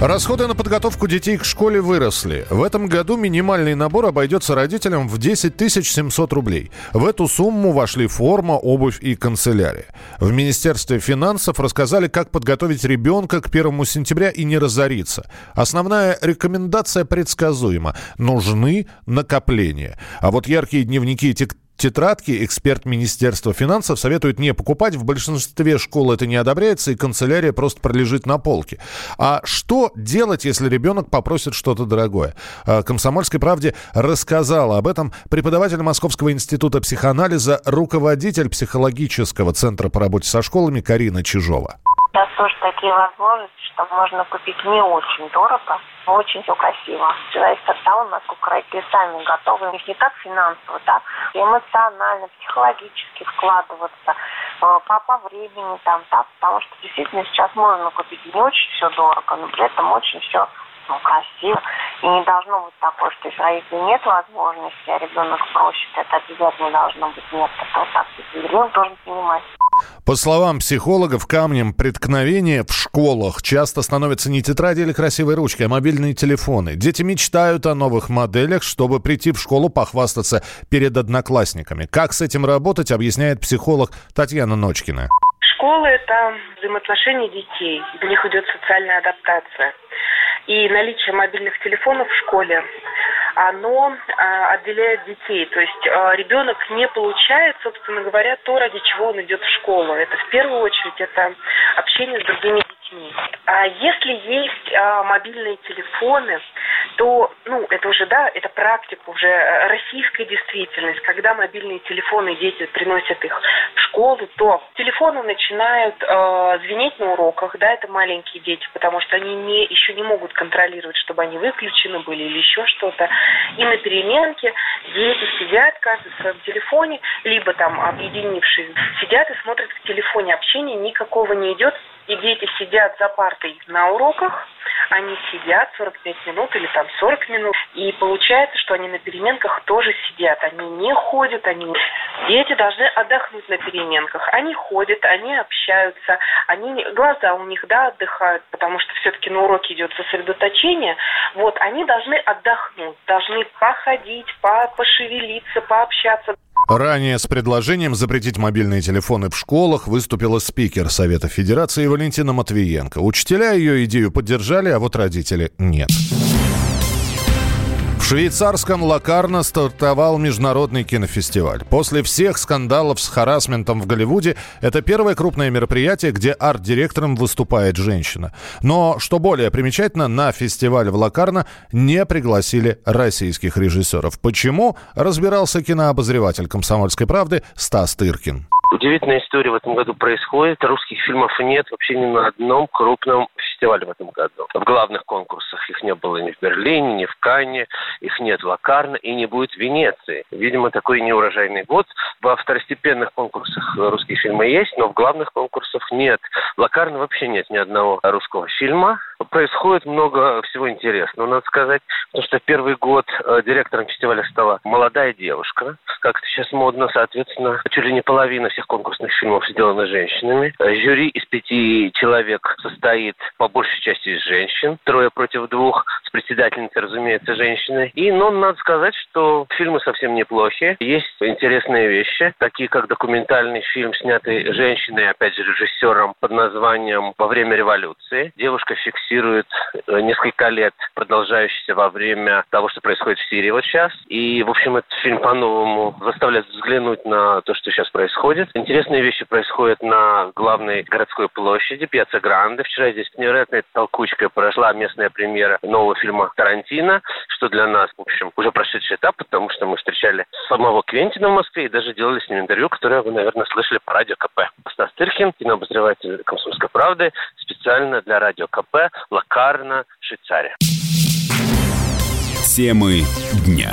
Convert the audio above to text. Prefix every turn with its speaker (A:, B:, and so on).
A: Расходы на подготовку детей к школе выросли. В этом году минимальный набор обойдется родителям в 10 700 рублей. В эту сумму вошли форма, обувь и канцелярия. В Министерстве финансов рассказали, как подготовить ребенка к 1 сентября и не разориться. Основная рекомендация предсказуема. Нужны накопления. А вот яркие дневники и тетрадки эксперт Министерства финансов советует не покупать. В большинстве школ это не одобряется, и канцелярия просто пролежит на полке. А что делать, если ребенок попросит что-то дорогое? А, Комсомольской правде рассказала об этом преподаватель Московского института психоанализа, руководитель психологического центра по работе со школами Карина Чижова.
B: Сейчас тоже такие возможности, что можно купить не очень дорого, очень все красиво. Зависит от того, насколько родители сами готовы. У не так финансово, так эмоционально, психологически вкладываться, э, по, по времени там, так, потому что действительно сейчас можно купить не очень все дорого, но при этом очень все ну, красиво. И не должно быть такое, что если родителей нет возможности, а ребенок просит, это обязательно должно быть нет. Это вот так, ребенок должен понимать.
A: По словам психологов, камнем преткновения в школах часто становятся не тетради или красивые ручки, а мобильные телефоны. Дети мечтают о новых моделях, чтобы прийти в школу похвастаться перед одноклассниками. Как с этим работать, объясняет психолог Татьяна Ночкина.
C: Школа – это взаимоотношения детей. В них идет социальная адаптация. И наличие мобильных телефонов в школе оно а, отделяет детей. То есть а, ребенок не получает, собственно говоря, то, ради чего он идет в школу. Это в первую очередь это общение с другими детьми. А если есть а, мобильные телефоны, то, ну, это уже, да, это практика уже э, российская действительность, когда мобильные телефоны дети приносят их школу, то телефоны начинают э, звенеть на уроках, да, это маленькие дети, потому что они не, еще не могут контролировать, чтобы они выключены были или еще что-то. И на переменке дети сидят, каждый в своем телефоне, либо там объединившись, сидят и смотрят в телефоне, общения никакого не идет, и дети сидят за партой на уроках, они сидят 45 минут или там 40 минут, и получается, что они на переменках тоже сидят, они не ходят, они... Дети должны отдохнуть на переменках, они ходят, они общаются, они... глаза у них, да, отдыхают, потому что все-таки на уроке идет сосредоточение, вот, они должны отдохнуть, должны походить, по пошевелиться, пообщаться.
A: Ранее с предложением запретить мобильные телефоны в школах выступила спикер Совета Федерации Валентина Матвиенко. Учителя ее идею поддержали, а вот родители нет швейцарском Лакарно стартовал международный кинофестиваль. После всех скандалов с харасментом в Голливуде, это первое крупное мероприятие, где арт-директором выступает женщина. Но, что более примечательно, на фестиваль в Лакарно не пригласили российских режиссеров. Почему, разбирался кинообозреватель «Комсомольской правды» Стас Тыркин.
D: Удивительная история в этом году происходит. Русских фильмов нет вообще ни на одном крупном фестивале в этом году. В главных конкурсах их не было ни в Берлине, ни в Канне, их нет в Лакарно и не будет в Венеции. Видимо, такой неурожайный год. Во второстепенных конкурсах русские фильмы есть, но в главных конкурсах нет. В Лакарно вообще нет ни одного русского фильма. Происходит много всего интересного, надо сказать, потому что первый год э, директором фестиваля стала молодая девушка. Как это сейчас модно, соответственно, чуть ли не половина всех конкурсных фильмов сделаны женщинами. Э, жюри из пяти человек состоит по большей части из женщин. Трое против двух. С председательницей, разумеется, женщины. И, ну, надо сказать, что фильмы совсем неплохие. Есть интересные вещи, такие как документальный фильм, снятый женщиной, опять же, режиссером под названием «Во время революции». Девушка фиксирует э, несколько лет, продолжающийся во время того, что происходит в Сирии вот сейчас. И, в общем, этот фильм по-новому заставляет взглянуть на то, что сейчас происходит. Интересные вещи происходят на главной городской площади, Пьяца Гранде. Вчера здесь невероятная толкучка прошла местная премьера нового фильма Тарантино, что для нас, в общем, уже прошедший этап, потому что мы встречали самого Квентина в Москве и даже делали с ним интервью, которое вы, наверное, слышали по радио КП. Стас Тырхин, кинообозреватель «Комсомольской правды», специально для радио КП, Лакарна, Швейцария.
E: Темы дня.